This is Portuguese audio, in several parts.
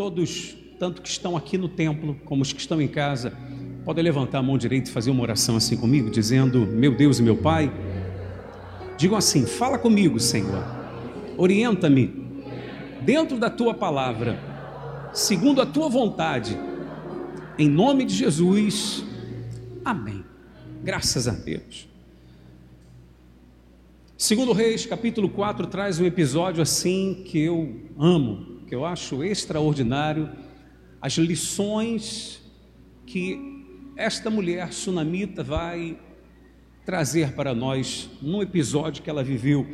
todos, tanto que estão aqui no templo como os que estão em casa, podem levantar a mão direita e fazer uma oração assim comigo, dizendo: Meu Deus e meu Pai. Digam assim: Fala comigo, Senhor. Orienta-me dentro da tua palavra, segundo a tua vontade. Em nome de Jesus. Amém. Graças a Deus. Segundo Reis, capítulo 4, traz um episódio assim que eu amo, que eu acho extraordinário, as lições que esta mulher sunamita vai trazer para nós num episódio que ela viveu.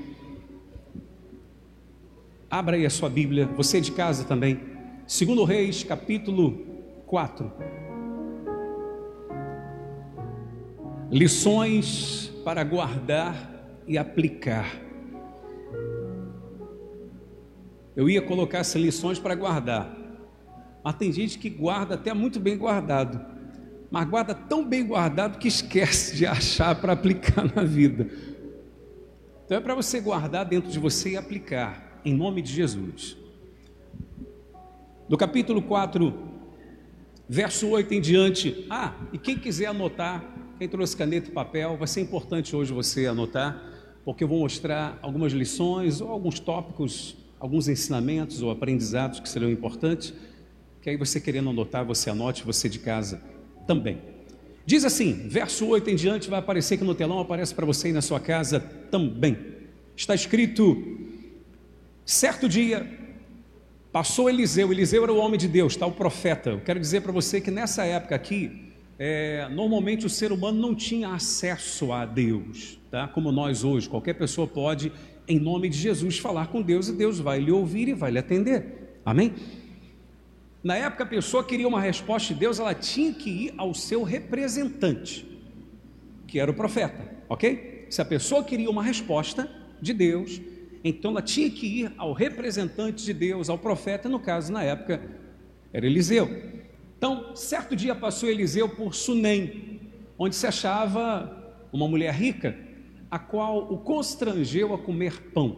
Abra aí a sua Bíblia, você de casa também. Segundo Reis, capítulo 4. Lições para guardar e aplicar. Eu ia colocar essas lições para guardar, mas tem gente que guarda até muito bem guardado, mas guarda tão bem guardado que esquece de achar para aplicar na vida. Então é para você guardar dentro de você e aplicar, em nome de Jesus. Do capítulo 4, verso 8 em diante. Ah, e quem quiser anotar, quem trouxe caneta e papel, vai ser importante hoje você anotar porque eu vou mostrar algumas lições ou alguns tópicos, alguns ensinamentos ou aprendizados que serão importantes, que aí você querendo anotar, você anote, você de casa também. Diz assim, verso 8 em diante, vai aparecer aqui no telão, aparece para você aí na sua casa também. Está escrito: certo dia passou Eliseu, Eliseu era o homem de Deus, está o profeta. Eu quero dizer para você que nessa época aqui, é, normalmente o ser humano não tinha acesso a Deus tá? Como nós hoje, qualquer pessoa pode, em nome de Jesus, falar com Deus e Deus vai lhe ouvir e vai lhe atender. Amém? Na época a pessoa queria uma resposta de Deus, ela tinha que ir ao seu representante, que era o profeta, ok? Se a pessoa queria uma resposta de Deus, então ela tinha que ir ao representante de Deus, ao profeta, no caso, na época, era Eliseu. Então, certo dia passou Eliseu por Sunem, onde se achava uma mulher rica a qual o constrangeu a comer pão.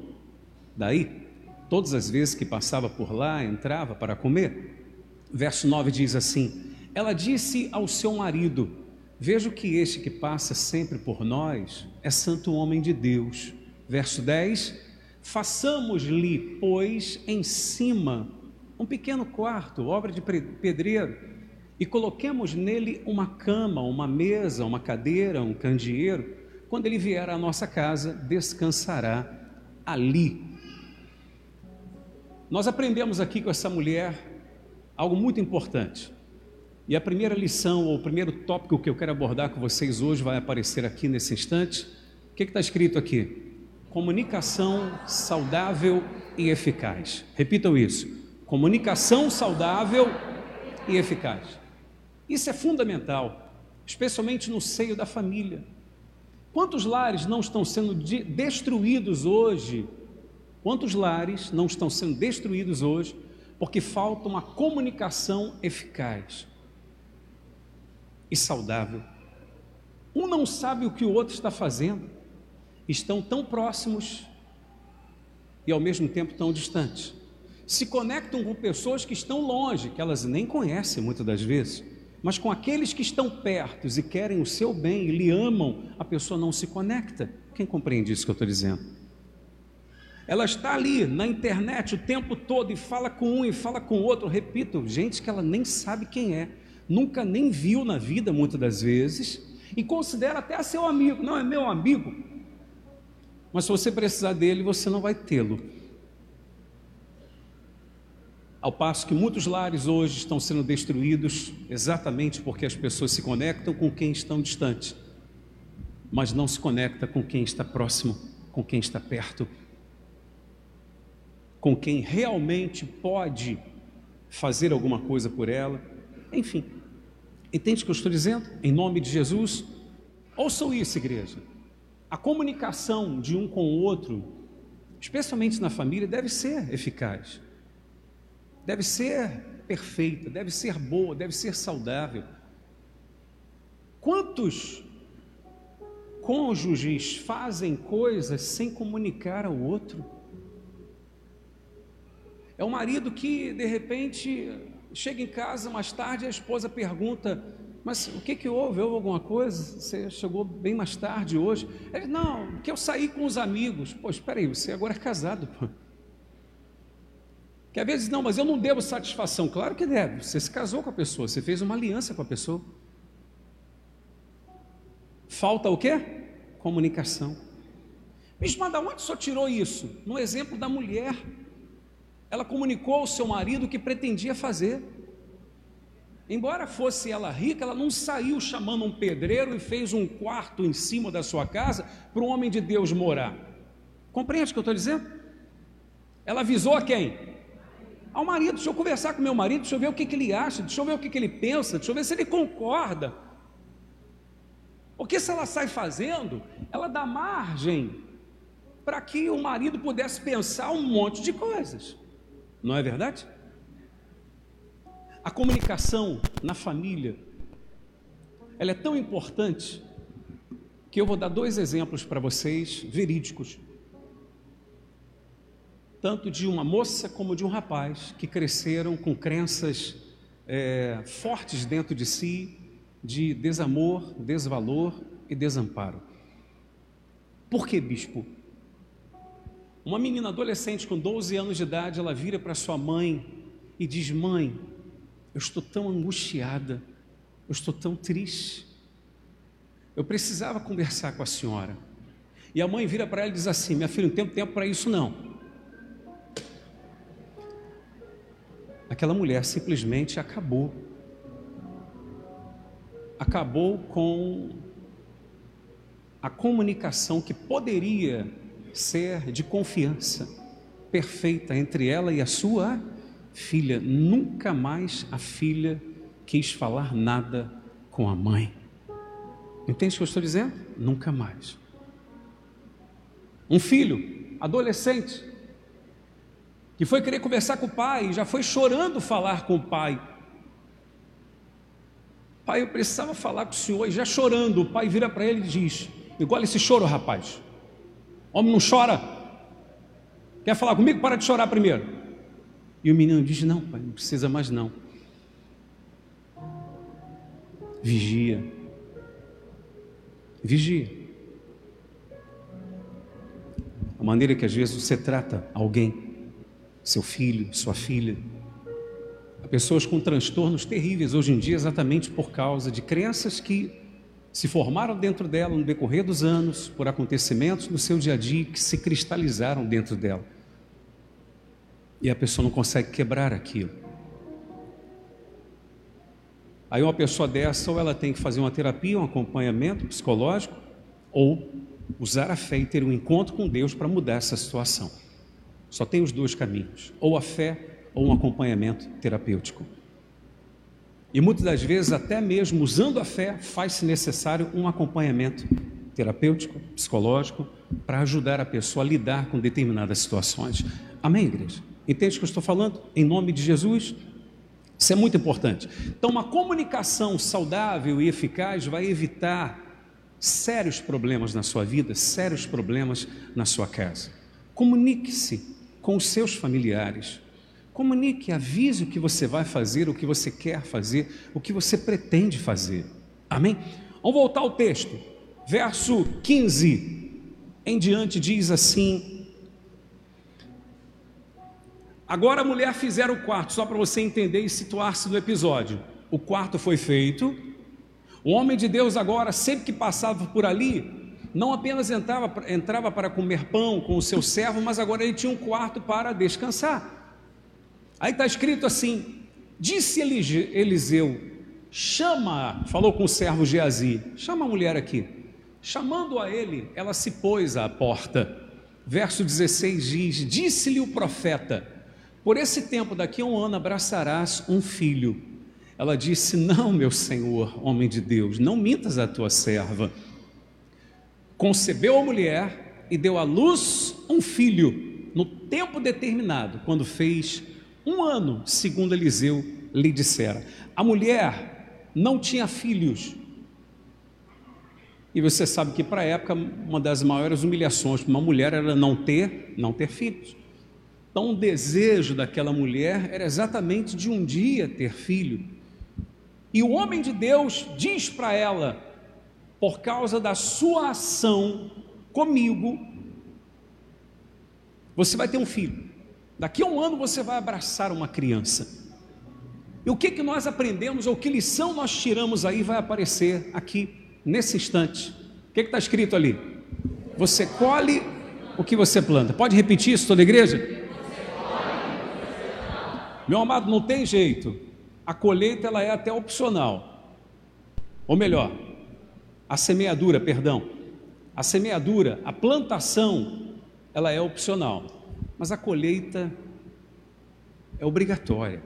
Daí, todas as vezes que passava por lá, entrava para comer. Verso 9 diz assim: Ela disse ao seu marido: Vejo que este que passa sempre por nós é santo homem de Deus. Verso 10: Façamos-lhe, pois, em cima um pequeno quarto, obra de pedreiro, e coloquemos nele uma cama, uma mesa, uma cadeira, um candeeiro quando ele vier à nossa casa, descansará ali. Nós aprendemos aqui com essa mulher algo muito importante. E a primeira lição, ou o primeiro tópico que eu quero abordar com vocês hoje, vai aparecer aqui nesse instante. O que está escrito aqui? Comunicação saudável e eficaz. Repitam isso: comunicação saudável e eficaz. Isso é fundamental, especialmente no seio da família. Quantos lares não estão sendo de, destruídos hoje? Quantos lares não estão sendo destruídos hoje porque falta uma comunicação eficaz e saudável? Um não sabe o que o outro está fazendo, estão tão próximos e ao mesmo tempo tão distantes. Se conectam com pessoas que estão longe, que elas nem conhecem muitas das vezes. Mas com aqueles que estão perto e querem o seu bem e lhe amam, a pessoa não se conecta. Quem compreende isso que eu estou dizendo? Ela está ali na internet o tempo todo e fala com um e fala com outro. Repito, gente que ela nem sabe quem é, nunca nem viu na vida muitas das vezes e considera até seu amigo. Não é meu amigo, mas se você precisar dele, você não vai tê-lo. Ao passo que muitos lares hoje estão sendo destruídos exatamente porque as pessoas se conectam com quem estão distante, mas não se conecta com quem está próximo, com quem está perto, com quem realmente pode fazer alguma coisa por ela. Enfim, entende o que eu estou dizendo? Em nome de Jesus, ouçam isso, igreja. A comunicação de um com o outro, especialmente na família, deve ser eficaz deve ser perfeita, deve ser boa, deve ser saudável. Quantos cônjuges fazem coisas sem comunicar ao outro? É o marido que, de repente, chega em casa mais tarde e a esposa pergunta: Mas o que, que houve? Houve alguma coisa? Você chegou bem mais tarde hoje? Ele, não, que eu saí com os amigos. Pô, espera aí, você agora é casado, pô. Que às vezes, não, mas eu não devo satisfação. Claro que deve. Você se casou com a pessoa, você fez uma aliança com a pessoa. Falta o quê? Comunicação. Bicho, mas da onde só tirou isso? No exemplo da mulher. Ela comunicou ao seu marido o que pretendia fazer. Embora fosse ela rica, ela não saiu chamando um pedreiro e fez um quarto em cima da sua casa para um homem de Deus morar. Compreende o que eu estou dizendo? Ela avisou a quem? Ao marido. Deixa eu conversar com meu marido, deixa eu ver o que, que ele acha, deixa eu ver o que, que ele pensa, deixa eu ver se ele concorda. Porque se ela sai fazendo, ela dá margem para que o marido pudesse pensar um monte de coisas. Não é verdade? A comunicação na família, ela é tão importante que eu vou dar dois exemplos para vocês verídicos. Tanto de uma moça como de um rapaz que cresceram com crenças é, fortes dentro de si, de desamor, desvalor e desamparo. Por que, bispo? Uma menina adolescente com 12 anos de idade, ela vira para sua mãe e diz: Mãe, eu estou tão angustiada, eu estou tão triste. Eu precisava conversar com a senhora. E a mãe vira para ela e diz assim: Minha filha, não tenho tempo para isso não. Aquela mulher simplesmente acabou. Acabou com a comunicação que poderia ser de confiança perfeita entre ela e a sua filha. Nunca mais a filha quis falar nada com a mãe. Entende o que eu estou dizendo? Nunca mais. Um filho, adolescente, que foi querer conversar com o pai, já foi chorando falar com o pai. Pai, eu precisava falar com o senhor, e já chorando, o pai vira para ele e diz: Igual esse choro, rapaz. Homem não chora. Quer falar comigo? Para de chorar primeiro. E o menino diz: Não, pai, não precisa mais não. Vigia. Vigia. A maneira que às vezes você trata alguém, seu filho, sua filha. Há pessoas com transtornos terríveis hoje em dia, exatamente por causa de crenças que se formaram dentro dela no decorrer dos anos, por acontecimentos no seu dia a dia que se cristalizaram dentro dela. E a pessoa não consegue quebrar aquilo. Aí uma pessoa dessa, ou ela tem que fazer uma terapia, um acompanhamento psicológico, ou usar a fé e ter um encontro com Deus para mudar essa situação. Só tem os dois caminhos: ou a fé ou um acompanhamento terapêutico. E muitas das vezes, até mesmo usando a fé, faz-se necessário um acompanhamento terapêutico, psicológico, para ajudar a pessoa a lidar com determinadas situações. Amém, igreja? Entende o que eu estou falando? Em nome de Jesus? Isso é muito importante. Então, uma comunicação saudável e eficaz vai evitar sérios problemas na sua vida, sérios problemas na sua casa. Comunique-se com os seus familiares, Comunique, avise o que você vai fazer, o que você quer fazer, o que você pretende fazer. Amém? Vamos voltar ao texto. Verso 15 em diante diz assim: Agora a mulher fizeram o quarto, só para você entender e situar-se no episódio. O quarto foi feito. O homem de Deus agora, sempre que passava por ali, não apenas entrava, entrava para comer pão com o seu servo, mas agora ele tinha um quarto para descansar. Aí está escrito assim: disse Eliseu, chama, falou com o servo Geazi, chama a mulher aqui. Chamando a ele, ela se pôs à porta. Verso 16 diz: Disse-lhe o profeta: Por esse tempo, daqui a um ano, abraçarás um filho. Ela disse: Não, meu senhor, homem de Deus, não mintas a tua serva. Concebeu a mulher e deu à luz um filho, no tempo determinado, quando fez um ano, segundo Eliseu lhe dissera. A mulher não tinha filhos. E você sabe que para a época uma das maiores humilhações para uma mulher era não ter, não ter filhos. Então, o desejo daquela mulher era exatamente de um dia ter filho. E o homem de Deus diz para ela: por causa da sua ação comigo, você vai ter um filho. Daqui a um ano você vai abraçar uma criança. E o que, que nós aprendemos, ou que lição nós tiramos aí, vai aparecer aqui, nesse instante. O que está escrito ali? Você colhe o que você planta. Pode repetir isso, toda a igreja? Meu amado, não tem jeito. A colheita ela é até opcional. Ou melhor, a semeadura, perdão. A semeadura, a plantação, ela é opcional, mas a colheita é obrigatória.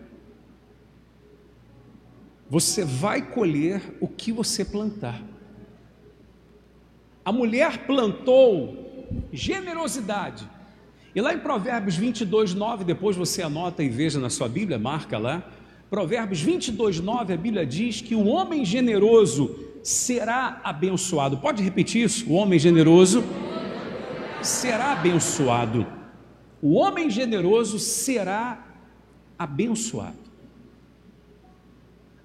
Você vai colher o que você plantar. A mulher plantou generosidade. E lá em Provérbios 22, 9, depois você anota e veja na sua Bíblia, marca lá. Provérbios 22, 9, a Bíblia diz que o homem generoso será abençoado. Pode repetir isso? O homem generoso será abençoado. O homem generoso será abençoado.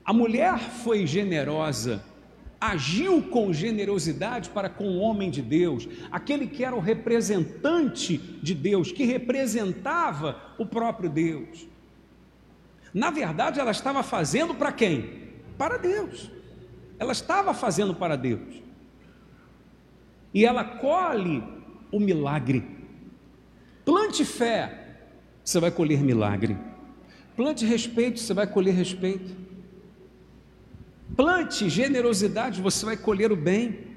A mulher foi generosa, agiu com generosidade para com o homem de Deus, aquele que era o representante de Deus, que representava o próprio Deus. Na verdade, ela estava fazendo para quem? Para Deus. Ela estava fazendo para Deus. E ela colhe o milagre. Plante fé, você vai colher milagre. Plante respeito, você vai colher respeito. Plante generosidade, você vai colher o bem.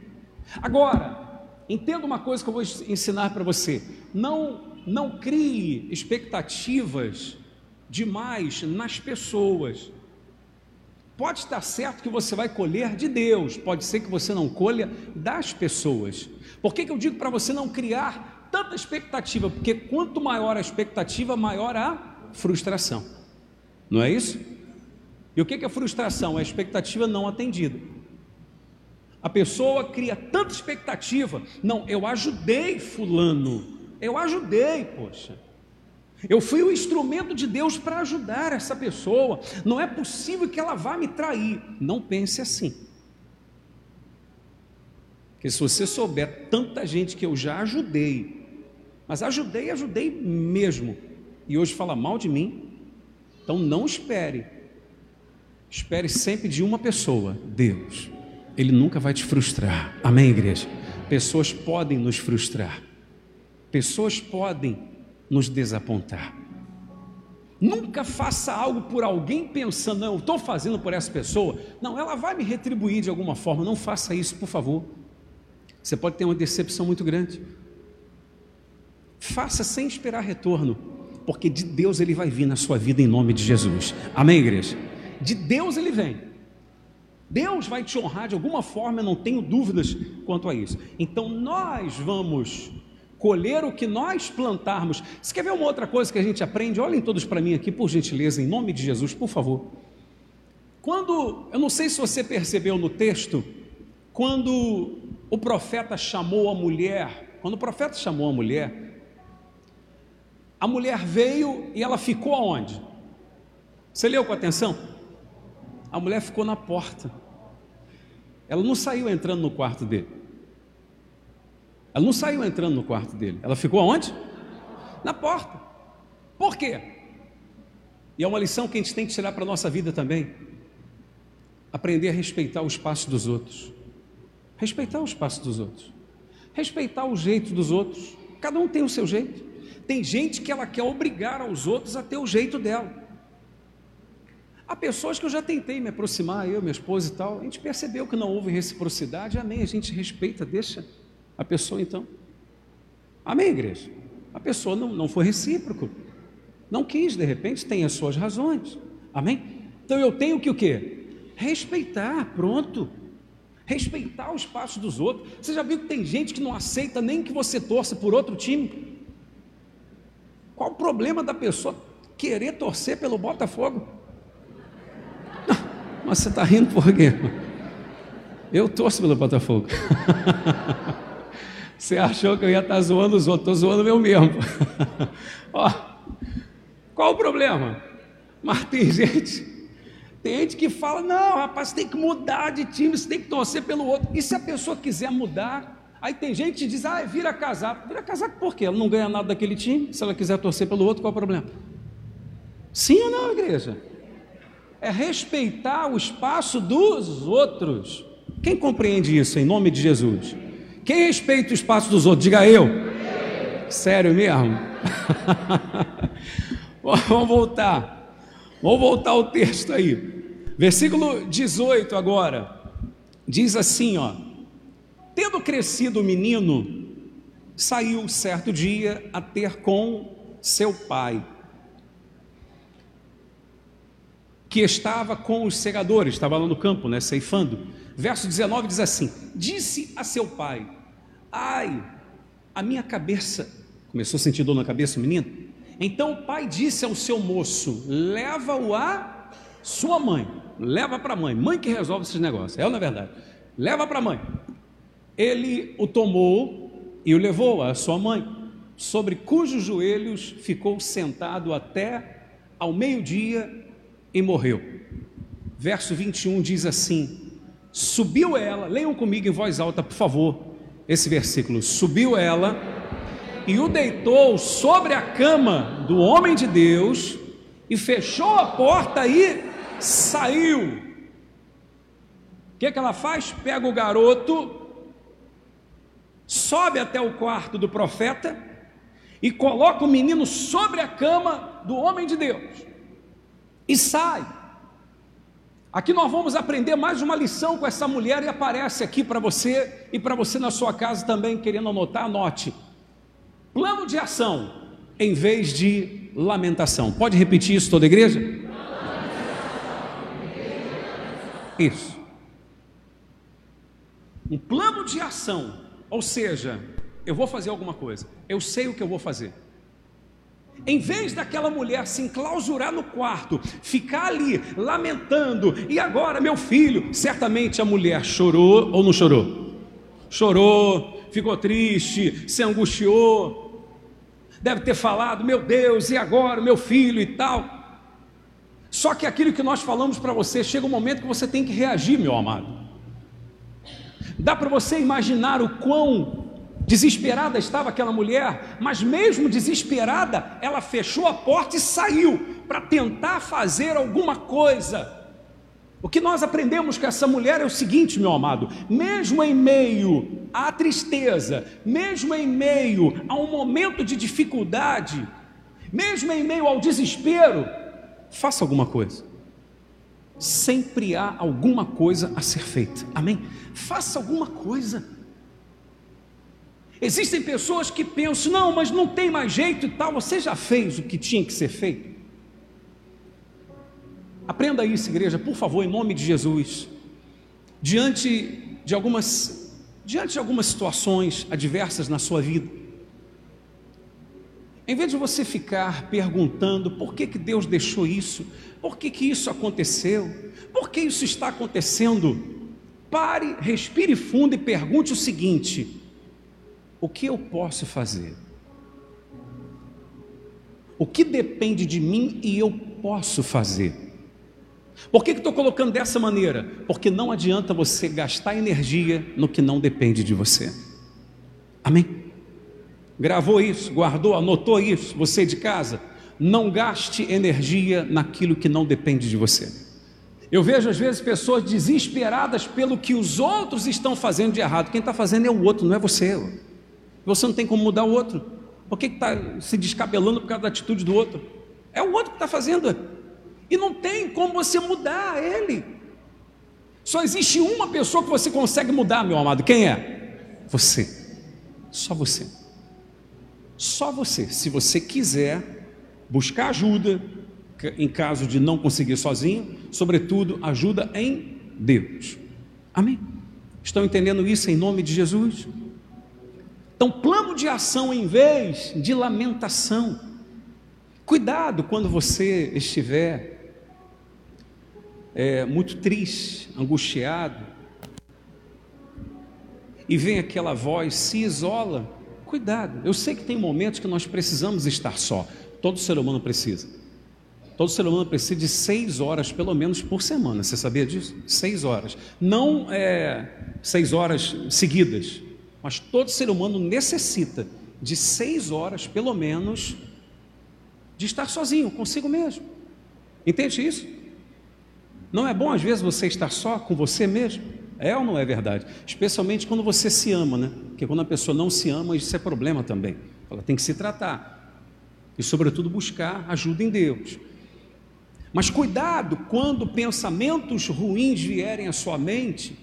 Agora, entenda uma coisa que eu vou ensinar para você. Não não crie expectativas demais nas pessoas. Pode estar certo que você vai colher de Deus, pode ser que você não colha das pessoas. Por que, que eu digo para você não criar tanta expectativa? Porque quanto maior a expectativa, maior a frustração. Não é isso? E o que, que é frustração? É a expectativa não atendida. A pessoa cria tanta expectativa. Não, eu ajudei Fulano. Eu ajudei, poxa. Eu fui o instrumento de Deus para ajudar essa pessoa. Não é possível que ela vá me trair. Não pense assim. Porque se você souber tanta gente que eu já ajudei, mas ajudei, ajudei mesmo, e hoje fala mal de mim, então não espere. Espere sempre de uma pessoa, Deus. Ele nunca vai te frustrar. Amém, igreja? Pessoas podem nos frustrar. Pessoas podem nos desapontar. Nunca faça algo por alguém pensando, não, eu estou fazendo por essa pessoa. Não, ela vai me retribuir de alguma forma. Não faça isso, por favor. Você pode ter uma decepção muito grande. Faça sem esperar retorno, porque de Deus ele vai vir na sua vida em nome de Jesus. Amém, igreja? De Deus ele vem. Deus vai te honrar de alguma forma, eu não tenho dúvidas quanto a isso. Então nós vamos colher o que nós plantarmos. Você quer ver uma outra coisa que a gente aprende? Olhem todos para mim aqui, por gentileza, em nome de Jesus, por favor. Quando, eu não sei se você percebeu no texto, quando o profeta chamou a mulher, quando o profeta chamou a mulher, a mulher veio e ela ficou aonde? Você leu com atenção? A mulher ficou na porta. Ela não saiu entrando no quarto dele. Ela não saiu entrando no quarto dele. Ela ficou aonde? Na porta. Por quê? E é uma lição que a gente tem que tirar para a nossa vida também. Aprender a respeitar o espaço dos outros. Respeitar o espaço dos outros. Respeitar o jeito dos outros. Cada um tem o seu jeito. Tem gente que ela quer obrigar aos outros a ter o jeito dela. Há pessoas que eu já tentei me aproximar, eu, minha esposa e tal, a gente percebeu que não houve reciprocidade, amém, a gente respeita, deixa a pessoa então. Amém, igreja? A pessoa não, não foi recíproco. Não quis, de repente, tem as suas razões. Amém? Então eu tenho que o quê? Respeitar, pronto. Respeitar o espaço dos outros. Você já viu que tem gente que não aceita nem que você torça por outro time? Qual o problema da pessoa querer torcer pelo Botafogo? Mas você está rindo por quê? Eu torço pelo Botafogo. Você achou que eu ia estar zoando os outros, estou zoando eu mesmo. Ó, Qual o problema? Mas tem gente, tem gente que fala: não, rapaz, tem que mudar de time, você tem que torcer pelo outro. E se a pessoa quiser mudar, aí tem gente que diz: ah, vira casaco. Vira casaco por quê? Ela não ganha nada daquele time. Se ela quiser torcer pelo outro, qual o problema? Sim ou não, igreja? É respeitar o espaço dos outros. Quem compreende isso em nome de Jesus? Quem respeita o espaço dos outros? Diga eu. Sério mesmo? Vamos voltar. Vamos voltar ao texto aí. Versículo 18 agora. Diz assim, ó: Tendo crescido o menino, saiu certo dia a ter com seu pai, que estava com os segadores, estava lá no campo, né, ceifando. Verso 19 diz assim: Disse a seu pai: Ai, a minha cabeça. Começou a sentir dor na cabeça o menino? Então o pai disse ao seu moço: leva-o a sua mãe, leva para a mãe, mãe que resolve esses negócios, é ou não é verdade? Leva para a mãe. Ele o tomou e o levou à sua mãe, sobre cujos joelhos ficou sentado até ao meio-dia e morreu. Verso 21 diz assim: Subiu ela, leiam comigo em voz alta, por favor, esse versículo. Subiu ela e o deitou sobre a cama do homem de Deus e fechou a porta e saiu. O que, que ela faz? Pega o garoto, sobe até o quarto do profeta e coloca o menino sobre a cama do homem de Deus e sai. Aqui nós vamos aprender mais uma lição com essa mulher e aparece aqui para você e para você na sua casa também, querendo anotar, anote. Plano de ação em vez de lamentação. Pode repetir isso toda a igreja? Isso. Um plano de ação, ou seja, eu vou fazer alguma coisa, eu sei o que eu vou fazer. Em vez daquela mulher se enclausurar no quarto, ficar ali lamentando, e agora meu filho, certamente a mulher chorou ou não chorou? Chorou, ficou triste, se angustiou, deve ter falado: Meu Deus, e agora, meu filho e tal. Só que aquilo que nós falamos para você, chega um momento que você tem que reagir, meu amado. Dá para você imaginar o quão desesperada estava aquela mulher, mas mesmo desesperada, ela fechou a porta e saiu para tentar fazer alguma coisa. O que nós aprendemos com essa mulher é o seguinte, meu amado: mesmo em meio à tristeza, mesmo em meio a um momento de dificuldade, mesmo em meio ao desespero, faça alguma coisa. Sempre há alguma coisa a ser feita, amém? Faça alguma coisa. Existem pessoas que pensam, não, mas não tem mais jeito e tal, você já fez o que tinha que ser feito. Aprenda isso, igreja, por favor, em nome de Jesus. Diante de algumas diante de algumas situações adversas na sua vida, em vez de você ficar perguntando por que, que Deus deixou isso, por que, que isso aconteceu, por que isso está acontecendo, pare, respire fundo e pergunte o seguinte: o que eu posso fazer? O que depende de mim e eu posso fazer? Por que estou colocando dessa maneira? Porque não adianta você gastar energia no que não depende de você. Amém? Gravou isso, guardou, anotou isso, você de casa. Não gaste energia naquilo que não depende de você. Eu vejo às vezes pessoas desesperadas pelo que os outros estão fazendo de errado. Quem está fazendo é o outro, não é você. Você não tem como mudar o outro. Por que está se descabelando por causa da atitude do outro? É o outro que está fazendo. E não tem como você mudar ele. Só existe uma pessoa que você consegue mudar, meu amado. Quem é? Você. Só você. Só você. Se você quiser buscar ajuda, em caso de não conseguir sozinho, sobretudo ajuda em Deus. Amém? Estão entendendo isso em nome de Jesus? Então, plano de ação em vez de lamentação. Cuidado quando você estiver é, muito triste, angustiado, e vem aquela voz, se isola, cuidado. Eu sei que tem momentos que nós precisamos estar só, todo ser humano precisa. Todo ser humano precisa de seis horas, pelo menos, por semana. Você sabia disso? Seis horas. Não é, seis horas seguidas, mas todo ser humano necessita de seis horas, pelo menos, de estar sozinho, consigo mesmo. Entende isso? Não é bom, às vezes, você estar só com você mesmo? É ou não é verdade? Especialmente quando você se ama, né? Porque quando a pessoa não se ama, isso é problema também. Ela tem que se tratar. E, sobretudo, buscar ajuda em Deus. Mas cuidado quando pensamentos ruins vierem à sua mente,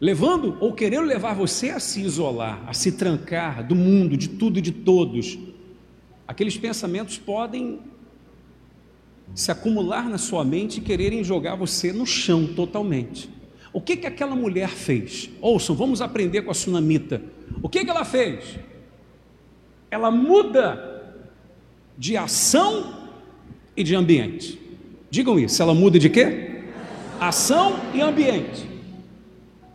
levando ou querendo levar você a se isolar, a se trancar do mundo, de tudo e de todos. Aqueles pensamentos podem se acumular na sua mente e quererem jogar você no chão totalmente. O que que aquela mulher fez? Ouçam, vamos aprender com a sunamita. O que que ela fez? Ela muda de ação e de ambiente. Digam isso, ela muda de quê? Ação e ambiente.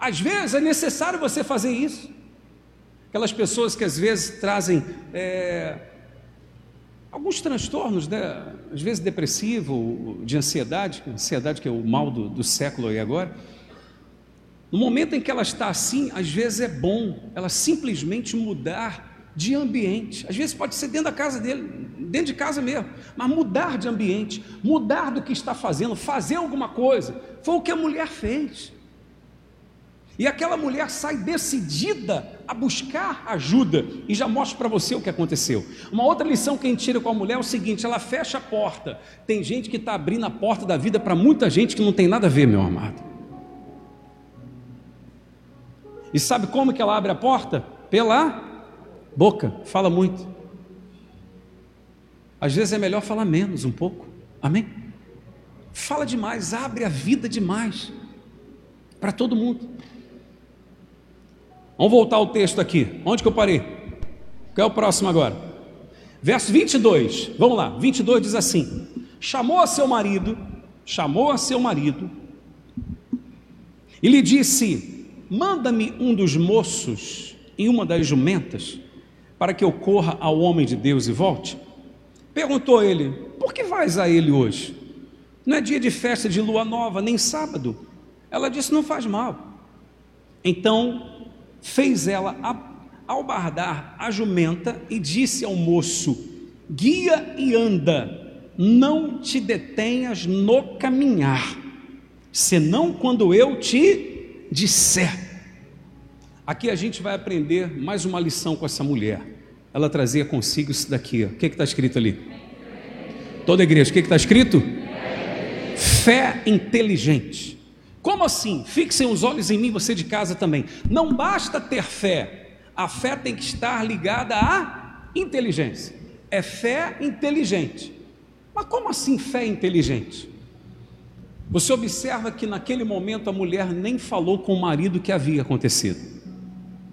Às vezes é necessário você fazer isso. Aquelas pessoas que às vezes trazem é, alguns transtornos, né? às vezes depressivo, de ansiedade, ansiedade que é o mal do, do século aí agora. No momento em que ela está assim, às vezes é bom ela simplesmente mudar de ambiente. Às vezes pode ser dentro da casa dele, dentro de casa mesmo, mas mudar de ambiente, mudar do que está fazendo, fazer alguma coisa. Foi o que a mulher fez. E aquela mulher sai decidida a buscar ajuda, e já mostro para você o que aconteceu. Uma outra lição que a gente tira com a mulher é o seguinte: ela fecha a porta. Tem gente que está abrindo a porta da vida para muita gente que não tem nada a ver, meu amado. E sabe como que ela abre a porta? Pela Boca, fala muito. Às vezes é melhor falar menos um pouco. Amém? Fala demais, abre a vida demais para todo mundo. Vamos voltar ao texto aqui. Onde que eu parei? Qual é o próximo agora? Verso 22. Vamos lá. 22 diz assim: Chamou a seu marido, chamou a seu marido e lhe disse: Manda-me um dos moços e uma das jumentas para que eu corra ao homem de Deus e volte? Perguntou ele: Por que vais a ele hoje? Não é dia de festa de lua nova, nem sábado. Ela disse: Não faz mal. Então fez ela albardar a jumenta e disse ao moço: Guia e anda, não te detenhas no caminhar, senão quando eu te disser. Aqui a gente vai aprender mais uma lição com essa mulher ela trazia consigo isso daqui. Ó. O que está escrito ali? Toda igreja, o que está escrito? Fé inteligente. Como assim? Fixem os olhos em mim, você de casa também. Não basta ter fé, a fé tem que estar ligada à inteligência. É fé inteligente. Mas como assim fé inteligente? Você observa que naquele momento a mulher nem falou com o marido que havia acontecido.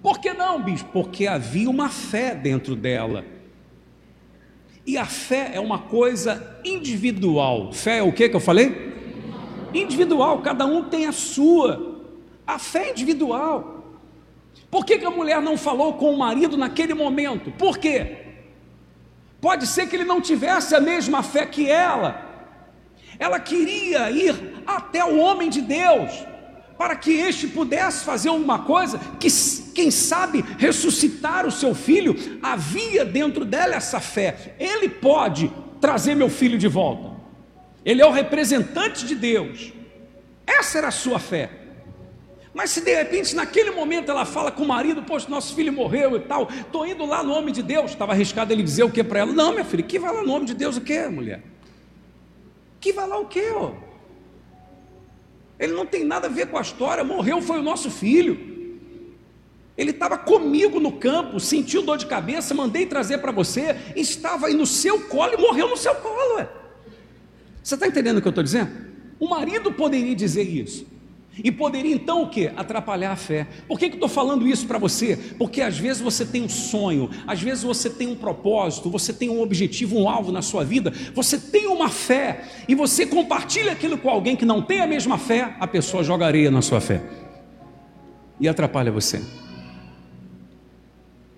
Por que não, bispo? Porque havia uma fé dentro dela. E a fé é uma coisa individual. Fé é o que que eu falei? Individual, cada um tem a sua. A fé é individual. Por que, que a mulher não falou com o marido naquele momento? Por quê? Pode ser que ele não tivesse a mesma fé que ela. Ela queria ir até o homem de Deus para que este pudesse fazer uma coisa que, quem sabe, ressuscitar o seu filho, havia dentro dela essa fé. Ele pode trazer meu filho de volta. Ele é o representante de Deus. Essa era a sua fé. Mas se de repente naquele momento ela fala com o marido, poxa, nosso filho morreu e tal, estou indo lá no nome de Deus, estava arriscado ele dizer o que para ela? Não, minha filha, que vai lá no nome de Deus o que, mulher? Que vai lá o que, ó? Ele não tem nada a ver com a história. Morreu foi o nosso filho. Ele estava comigo no campo, sentiu dor de cabeça, mandei trazer para você, estava aí no seu colo e morreu no seu colo. Ué. Você está entendendo o que eu estou dizendo? O marido poderia dizer isso. E poderia então o que? Atrapalhar a fé. Por que, que eu estou falando isso para você? Porque às vezes você tem um sonho, às vezes você tem um propósito, você tem um objetivo, um alvo na sua vida, você tem uma fé, e você compartilha aquilo com alguém que não tem a mesma fé, a pessoa joga areia na sua fé e atrapalha você.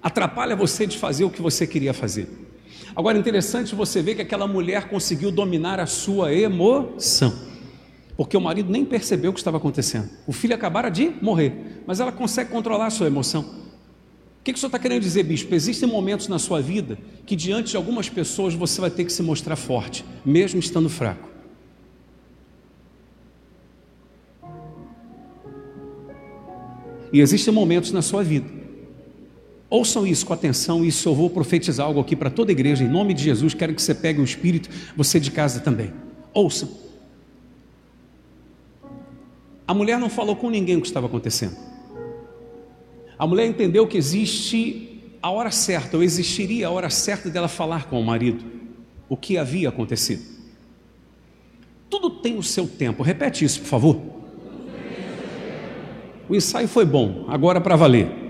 Atrapalha você de fazer o que você queria fazer. Agora, interessante você ver que aquela mulher conseguiu dominar a sua emoção, porque o marido nem percebeu o que estava acontecendo. O filho acabara de morrer, mas ela consegue controlar a sua emoção. O que, que o senhor está querendo dizer, bispo? Existem momentos na sua vida que, diante de algumas pessoas, você vai ter que se mostrar forte, mesmo estando fraco. E existem momentos na sua vida. Ouçam isso com atenção, isso eu vou profetizar algo aqui para toda a igreja, em nome de Jesus. Quero que você pegue o Espírito, você de casa também. Ouçam. A mulher não falou com ninguém o que estava acontecendo. A mulher entendeu que existe a hora certa, ou existiria a hora certa dela falar com o marido o que havia acontecido. Tudo tem o seu tempo. Repete isso, por favor. O ensaio foi bom, agora para valer.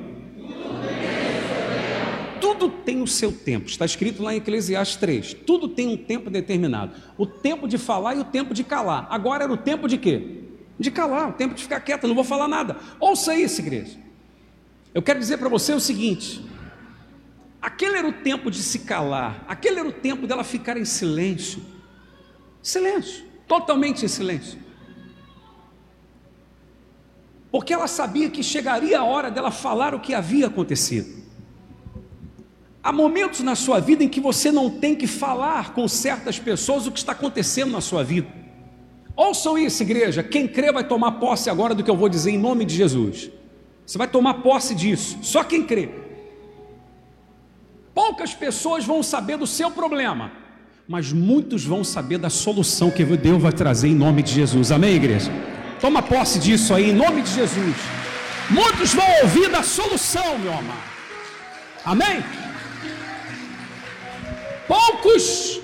Tem o seu tempo, está escrito lá em Eclesiastes 3. Tudo tem um tempo determinado. O tempo de falar e o tempo de calar. Agora era o tempo de quê? De calar, o tempo de ficar quieto, não vou falar nada. Ouça isso, igreja. Eu quero dizer para você o seguinte: aquele era o tempo de se calar, aquele era o tempo dela ficar em silêncio. Silêncio, totalmente em silêncio porque ela sabia que chegaria a hora dela falar o que havia acontecido. Há momentos na sua vida em que você não tem que falar com certas pessoas o que está acontecendo na sua vida. Ouçam isso, igreja. Quem crê vai tomar posse agora do que eu vou dizer em nome de Jesus. Você vai tomar posse disso. Só quem crê. Poucas pessoas vão saber do seu problema, mas muitos vão saber da solução que Deus vai trazer em nome de Jesus. Amém, igreja? Toma posse disso aí, em nome de Jesus. Muitos vão ouvir da solução, meu amado. Amém? Poucos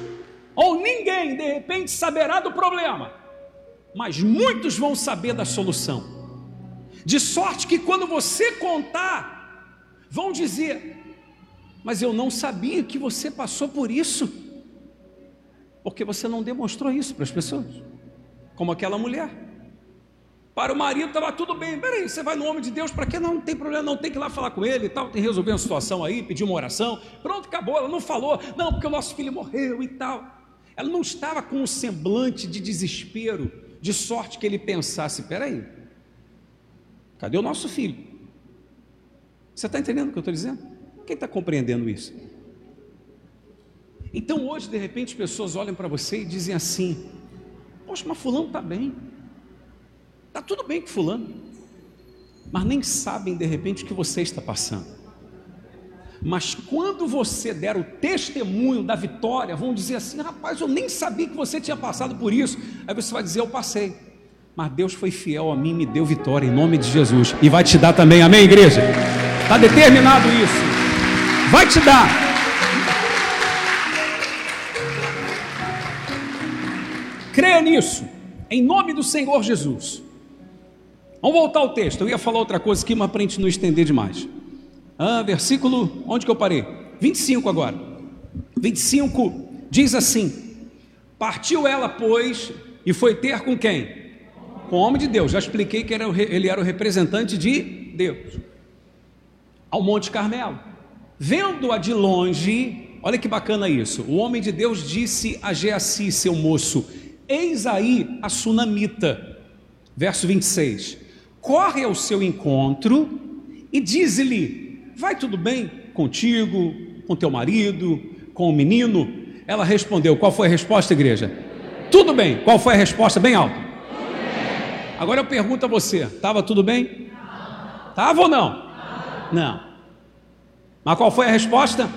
ou ninguém de repente saberá do problema, mas muitos vão saber da solução. De sorte que quando você contar, vão dizer: Mas eu não sabia que você passou por isso, porque você não demonstrou isso para as pessoas, como aquela mulher. Para o marido estava tudo bem. Peraí, você vai no homem de Deus, para quê? Não, não tem problema, não tem que ir lá falar com ele e tal, tem que resolver uma situação aí, pedir uma oração. Pronto, acabou. Ela não falou, não, porque o nosso filho morreu e tal. Ela não estava com um semblante de desespero, de sorte que ele pensasse: peraí, cadê o nosso filho? Você está entendendo o que eu estou dizendo? Quem está compreendendo isso? Então hoje, de repente, as pessoas olham para você e dizem assim: Poxa, mas fulano está bem. Está tudo bem com fulano, mas nem sabem de repente o que você está passando. Mas quando você der o testemunho da vitória, vão dizer assim: rapaz, eu nem sabia que você tinha passado por isso. Aí você vai dizer: eu passei. Mas Deus foi fiel a mim, me deu vitória em nome de Jesus. E vai te dar também, amém, igreja? Está determinado isso. Vai te dar. Creia nisso, em nome do Senhor Jesus. Vamos voltar ao texto. Eu ia falar outra coisa aqui, mas para a gente não estender demais. Ah, versículo, onde que eu parei? 25 agora. 25 diz assim: Partiu ela, pois, e foi ter com quem? Com o homem de Deus. Já expliquei que ele era o representante de Deus. Ao Monte Carmelo. Vendo-a de longe, olha que bacana isso. O homem de Deus disse a Geassi, seu moço: Eis aí a sunamita. Verso 26 corre ao seu encontro e diz-lhe: Vai tudo bem contigo, com teu marido, com o menino? Ela respondeu: Qual foi a resposta, igreja? Tudo bem. Qual foi a resposta? Bem alto. Agora eu pergunto a você: estava tudo bem? Estava ou não? Não. Mas qual foi a resposta?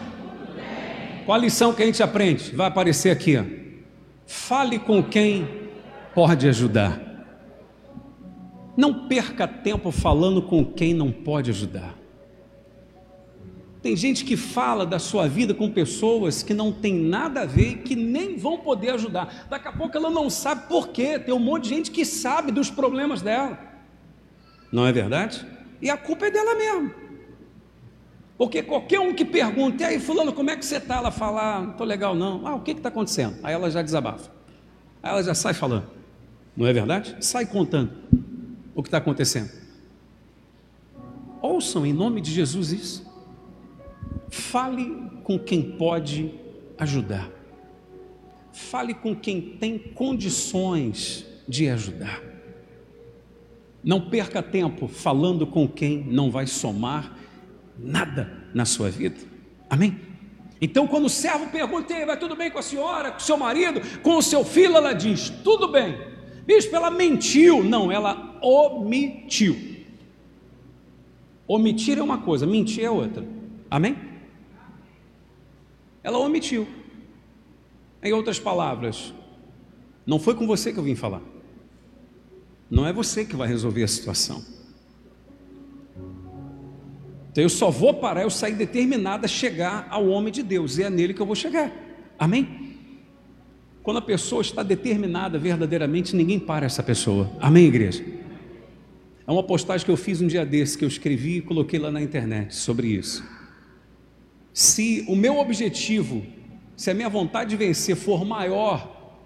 Qual a lição que a gente aprende? Vai aparecer aqui. Fale com quem pode ajudar. Não perca tempo falando com quem não pode ajudar. Tem gente que fala da sua vida com pessoas que não tem nada a ver e que nem vão poder ajudar. Daqui a pouco ela não sabe por quê. Tem um monte de gente que sabe dos problemas dela. Não é verdade? E a culpa é dela mesmo. Porque qualquer um que pergunte, e aí, fulano, como é que você está? Ela fala, ah, não estou legal não. Ah, o que está acontecendo? Aí ela já desabafa. Aí ela já sai falando. Não é verdade? Sai contando o que está acontecendo. Ouçam em nome de Jesus isso. Fale com quem pode ajudar. Fale com quem tem condições de ajudar. Não perca tempo falando com quem não vai somar nada na sua vida. Amém? Então, quando o servo pergunta, vai tudo bem com a senhora, com o seu marido, com o seu filho, ela diz: tudo bem. Bispo, ela mentiu. Não, ela omitiu. Omitir é uma coisa, mentir é outra. Amém? Ela omitiu. Em outras palavras, não foi com você que eu vim falar. Não é você que vai resolver a situação. Então eu só vou parar, eu sair determinada a chegar ao homem de Deus, e é nele que eu vou chegar. Amém? Quando a pessoa está determinada verdadeiramente, ninguém para essa pessoa. Amém, igreja? É uma postagem que eu fiz um dia desse, que eu escrevi e coloquei lá na internet sobre isso. Se o meu objetivo, se a minha vontade de vencer for maior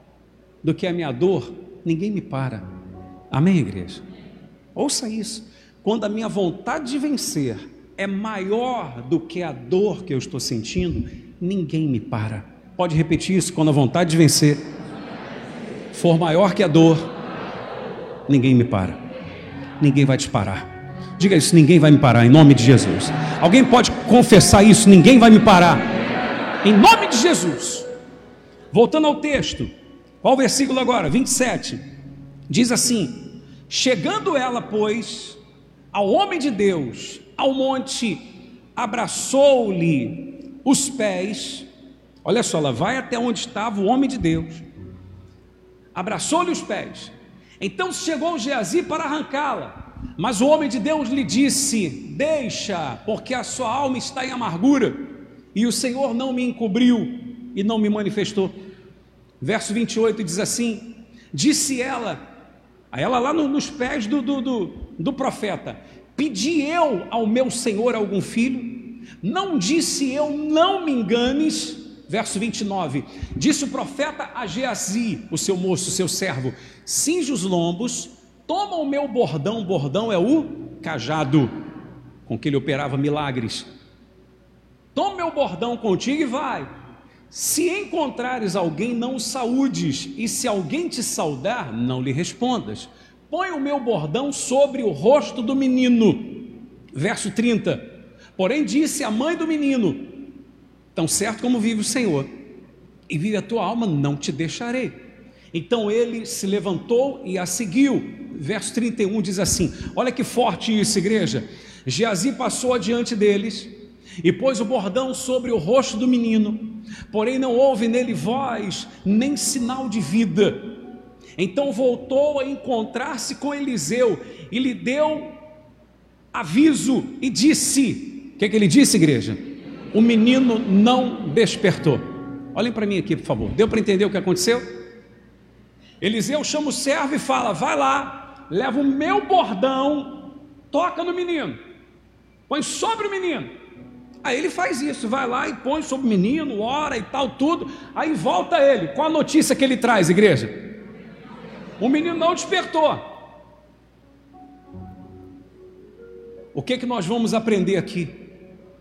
do que a minha dor, ninguém me para. Amém, igreja? Ouça isso. Quando a minha vontade de vencer é maior do que a dor que eu estou sentindo, ninguém me para. Pode repetir isso? Quando a vontade de vencer for maior que a dor, ninguém me para. Ninguém vai te parar. Diga isso: ninguém vai me parar, em nome de Jesus. Alguém pode confessar isso? Ninguém vai me parar, em nome de Jesus. Voltando ao texto, qual o versículo agora? 27. Diz assim: Chegando ela, pois, ao homem de Deus, ao monte, abraçou-lhe os pés. Olha só, ela vai até onde estava o homem de Deus, abraçou-lhe os pés. Então chegou Geazi para arrancá-la, mas o homem de Deus lhe disse: Deixa, porque a sua alma está em amargura, e o Senhor não me encobriu e não me manifestou. Verso 28 diz assim: Disse ela: Aí ela lá no, nos pés do, do, do, do profeta: Pedi eu ao meu senhor algum filho? Não disse eu, não me enganes. Verso 29: Disse o profeta a Geazi, o seu moço, o seu servo: Cinge os lombos, toma o meu bordão, bordão é o cajado com que ele operava milagres. Toma meu bordão contigo e vai. Se encontrares alguém, não o saúdes, e se alguém te saudar, não lhe respondas. Põe o meu bordão sobre o rosto do menino. Verso 30. Porém, disse a mãe do menino: Tão certo como vive o Senhor, e vive a tua alma, não te deixarei. Então ele se levantou e a seguiu. Verso 31 diz assim: Olha que forte isso, igreja. Geazi passou adiante deles e pôs o bordão sobre o rosto do menino porém não houve nele voz, nem sinal de vida. Então voltou a encontrar-se com Eliseu e lhe deu aviso e disse: O que, é que ele disse, igreja? O menino não despertou. Olhem para mim aqui, por favor. Deu para entender o que aconteceu? Eliseu chama o servo e fala: Vai lá, leva o meu bordão, toca no menino, põe sobre o menino. Aí ele faz isso, vai lá e põe sobre o menino, ora e tal, tudo. Aí volta ele. Qual a notícia que ele traz, igreja? O menino não despertou. O que, que nós vamos aprender aqui,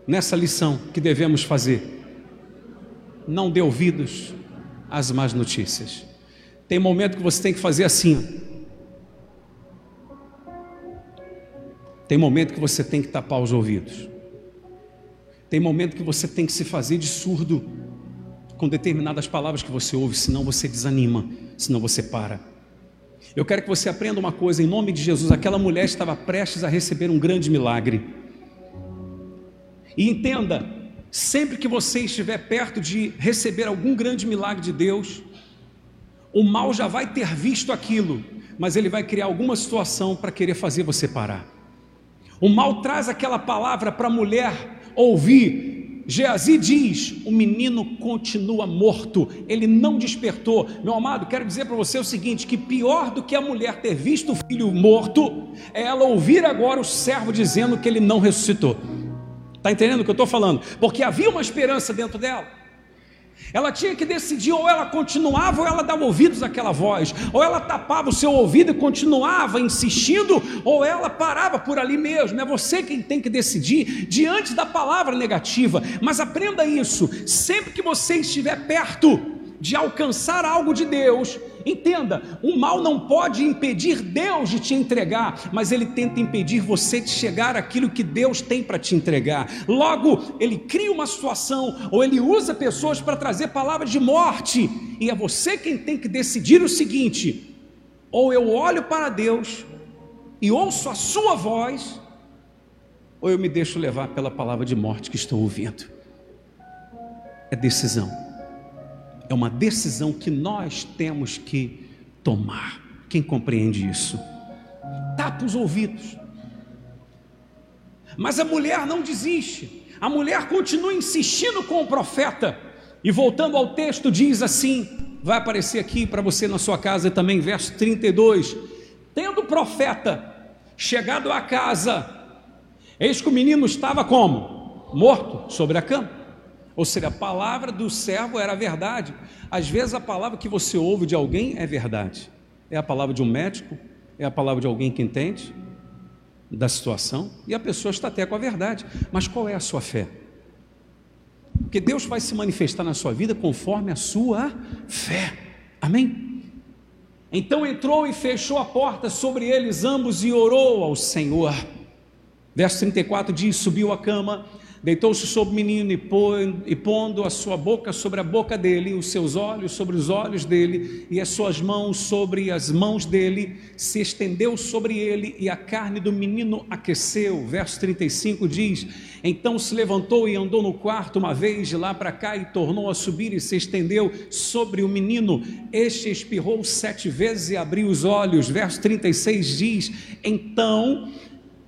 nessa lição que devemos fazer? Não dê ouvidos às más notícias. Tem momento que você tem que fazer assim. Tem momento que você tem que tapar os ouvidos. Tem momento que você tem que se fazer de surdo com determinadas palavras que você ouve, senão você desanima, senão você para. Eu quero que você aprenda uma coisa em nome de Jesus. Aquela mulher estava prestes a receber um grande milagre. E entenda, sempre que você estiver perto de receber algum grande milagre de Deus, o mal já vai ter visto aquilo, mas ele vai criar alguma situação para querer fazer você parar. O mal traz aquela palavra para a mulher ouvi, Geazi diz: o menino continua morto, ele não despertou. Meu amado, quero dizer para você o seguinte: que pior do que a mulher ter visto o filho morto, é ela ouvir agora o servo dizendo que ele não ressuscitou. Está entendendo o que eu estou falando? Porque havia uma esperança dentro dela. Ela tinha que decidir, ou ela continuava, ou ela dava ouvidos àquela voz, ou ela tapava o seu ouvido e continuava insistindo, ou ela parava por ali mesmo. É você quem tem que decidir diante da palavra negativa. Mas aprenda isso: sempre que você estiver perto de alcançar algo de Deus, entenda, o mal não pode impedir Deus de te entregar, mas ele tenta impedir você de chegar àquilo que Deus tem para te entregar. Logo, ele cria uma situação ou ele usa pessoas para trazer palavras de morte, e é você quem tem que decidir o seguinte: ou eu olho para Deus e ouço a sua voz, ou eu me deixo levar pela palavra de morte que estou ouvindo. É decisão. É uma decisão que nós temos que tomar. Quem compreende isso? Tapa os ouvidos. Mas a mulher não desiste. A mulher continua insistindo com o profeta. E voltando ao texto, diz assim: vai aparecer aqui para você na sua casa também, verso 32. Tendo o profeta chegado à casa, eis que o menino estava como? Morto sobre a cama. Ou seja, a palavra do servo era verdade. Às vezes a palavra que você ouve de alguém é verdade. É a palavra de um médico, é a palavra de alguém que entende da situação, e a pessoa está até com a verdade. Mas qual é a sua fé? Porque Deus vai se manifestar na sua vida conforme a sua fé. Amém? Então entrou e fechou a porta sobre eles ambos e orou ao Senhor. Verso 34 diz: Subiu a cama Deitou-se sobre o menino e pondo a sua boca sobre a boca dele, os seus olhos sobre os olhos dele, e as suas mãos sobre as mãos dele, se estendeu sobre ele, e a carne do menino aqueceu. Verso 35 diz: Então se levantou e andou no quarto uma vez de lá para cá, e tornou a subir e se estendeu sobre o menino. Este espirrou sete vezes e abriu os olhos. Verso 36 diz: Então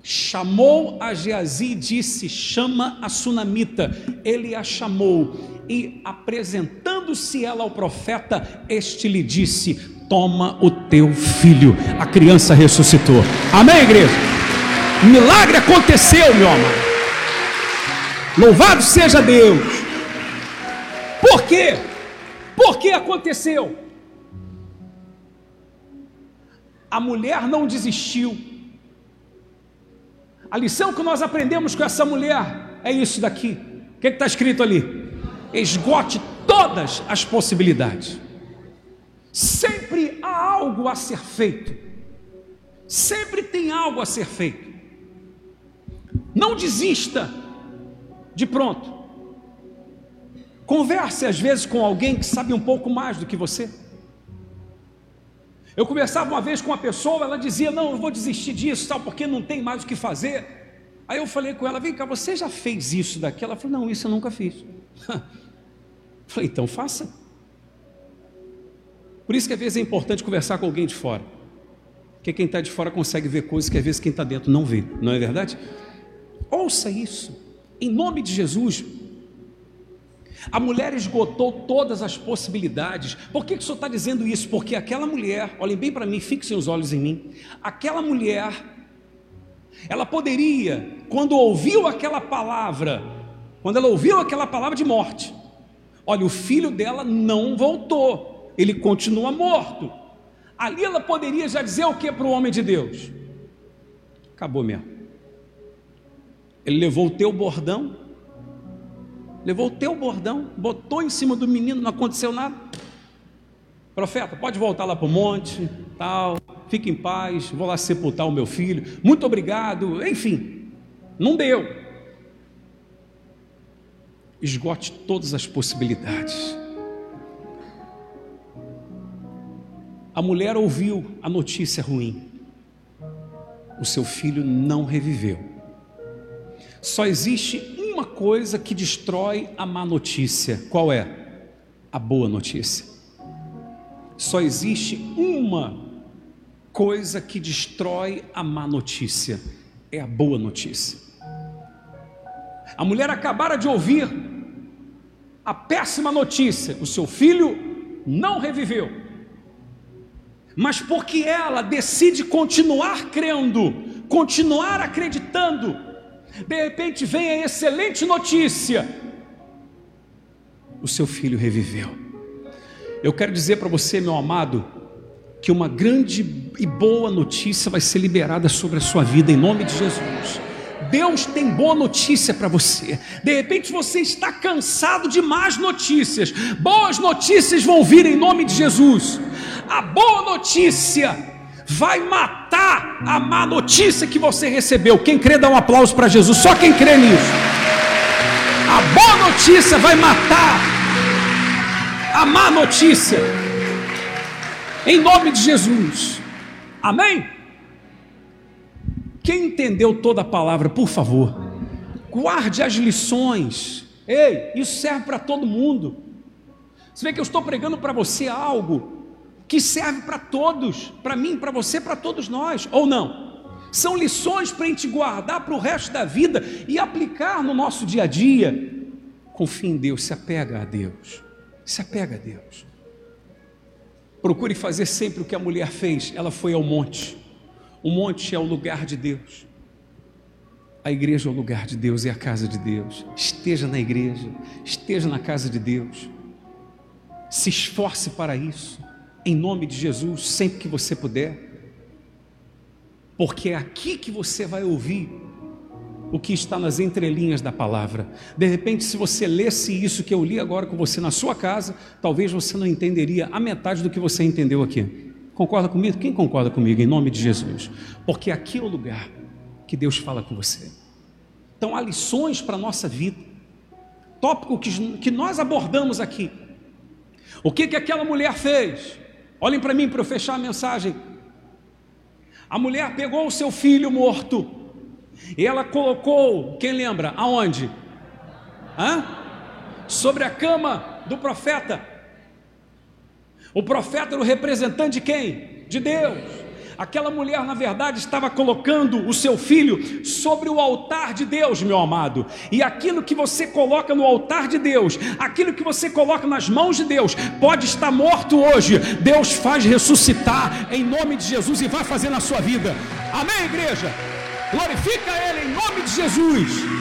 chamou a Geazi e disse: Chama a sunamita. Ele a chamou e, apresentando-se ela ao profeta, este lhe disse: Toma o teu filho. A criança ressuscitou. Amém, igreja? Milagre aconteceu, meu amado. Louvado seja Deus. Por quê? Por que aconteceu? A mulher não desistiu a lição que nós aprendemos com essa mulher é isso daqui. O que está escrito ali? Esgote todas as possibilidades. Sempre há algo a ser feito. Sempre tem algo a ser feito. Não desista de pronto. Converse às vezes com alguém que sabe um pouco mais do que você. Eu conversava uma vez com uma pessoa, ela dizia: Não, eu vou desistir disso, tal, porque não tem mais o que fazer. Aí eu falei com ela: Vem cá, você já fez isso daqui? Ela falou: Não, isso eu nunca fiz. falei: Então faça. Por isso que às vezes é importante conversar com alguém de fora. Porque quem está de fora consegue ver coisas que às vezes quem está dentro não vê, não é verdade? Ouça isso, em nome de Jesus, a mulher esgotou todas as possibilidades. Por que, que o senhor está dizendo isso? Porque aquela mulher, olhem bem para mim, fixem os olhos em mim. Aquela mulher, ela poderia, quando ouviu aquela palavra, quando ela ouviu aquela palavra de morte, olha, o filho dela não voltou, ele continua morto. Ali ela poderia já dizer o que para o homem de Deus? Acabou mesmo. Ele levou o teu bordão, levou o teu bordão, botou em cima do menino, não aconteceu nada. Profeta, pode voltar lá para o monte, tal, fique em paz, vou lá sepultar o meu filho, muito obrigado, enfim, não deu. Esgote todas as possibilidades. A mulher ouviu a notícia ruim. O seu filho não reviveu. Só existe uma coisa que destrói a má notícia. Qual é? A boa notícia. Só existe uma coisa que destrói a má notícia. É a boa notícia. A mulher acabara de ouvir a péssima notícia: o seu filho não reviveu. Mas porque ela decide continuar crendo, continuar acreditando, de repente vem a excelente notícia: o seu filho reviveu. Eu quero dizer para você, meu amado, que uma grande e boa notícia vai ser liberada sobre a sua vida, em nome de Jesus. Deus tem boa notícia para você. De repente você está cansado de más notícias. Boas notícias vão vir em nome de Jesus. A boa notícia vai matar a má notícia que você recebeu. Quem crê, dá um aplauso para Jesus. Só quem crê nisso. A boa notícia vai matar a má notícia. Em nome de Jesus. Amém? Quem entendeu toda a palavra, por favor, guarde as lições. Ei, isso serve para todo mundo. Você vê que eu estou pregando para você algo que serve para todos, para mim, para você, para todos nós, ou não? São lições para a gente guardar para o resto da vida e aplicar no nosso dia a dia. Confie em Deus, se apega a Deus. Se apega a Deus. Procure fazer sempre o que a mulher fez. Ela foi ao monte. O monte é o lugar de Deus. A igreja é o lugar de Deus, é a casa de Deus. Esteja na igreja, esteja na casa de Deus. Se esforce para isso, em nome de Jesus, sempre que você puder. Porque é aqui que você vai ouvir o que está nas entrelinhas da palavra. De repente, se você lesse isso que eu li agora com você na sua casa, talvez você não entenderia a metade do que você entendeu aqui. Concorda comigo? Quem concorda comigo em nome de Jesus? Porque aqui é o lugar que Deus fala com você. Então há lições para a nossa vida. Tópico que, que nós abordamos aqui. O que, que aquela mulher fez? Olhem para mim para eu fechar a mensagem. A mulher pegou o seu filho morto e ela colocou, quem lembra, aonde? Hã? Sobre a cama do profeta. O profeta era o representante de quem? De Deus. Aquela mulher, na verdade, estava colocando o seu filho sobre o altar de Deus, meu amado. E aquilo que você coloca no altar de Deus, aquilo que você coloca nas mãos de Deus, pode estar morto hoje. Deus faz ressuscitar em nome de Jesus e vai fazer na sua vida. Amém, igreja? Glorifica Ele em nome de Jesus.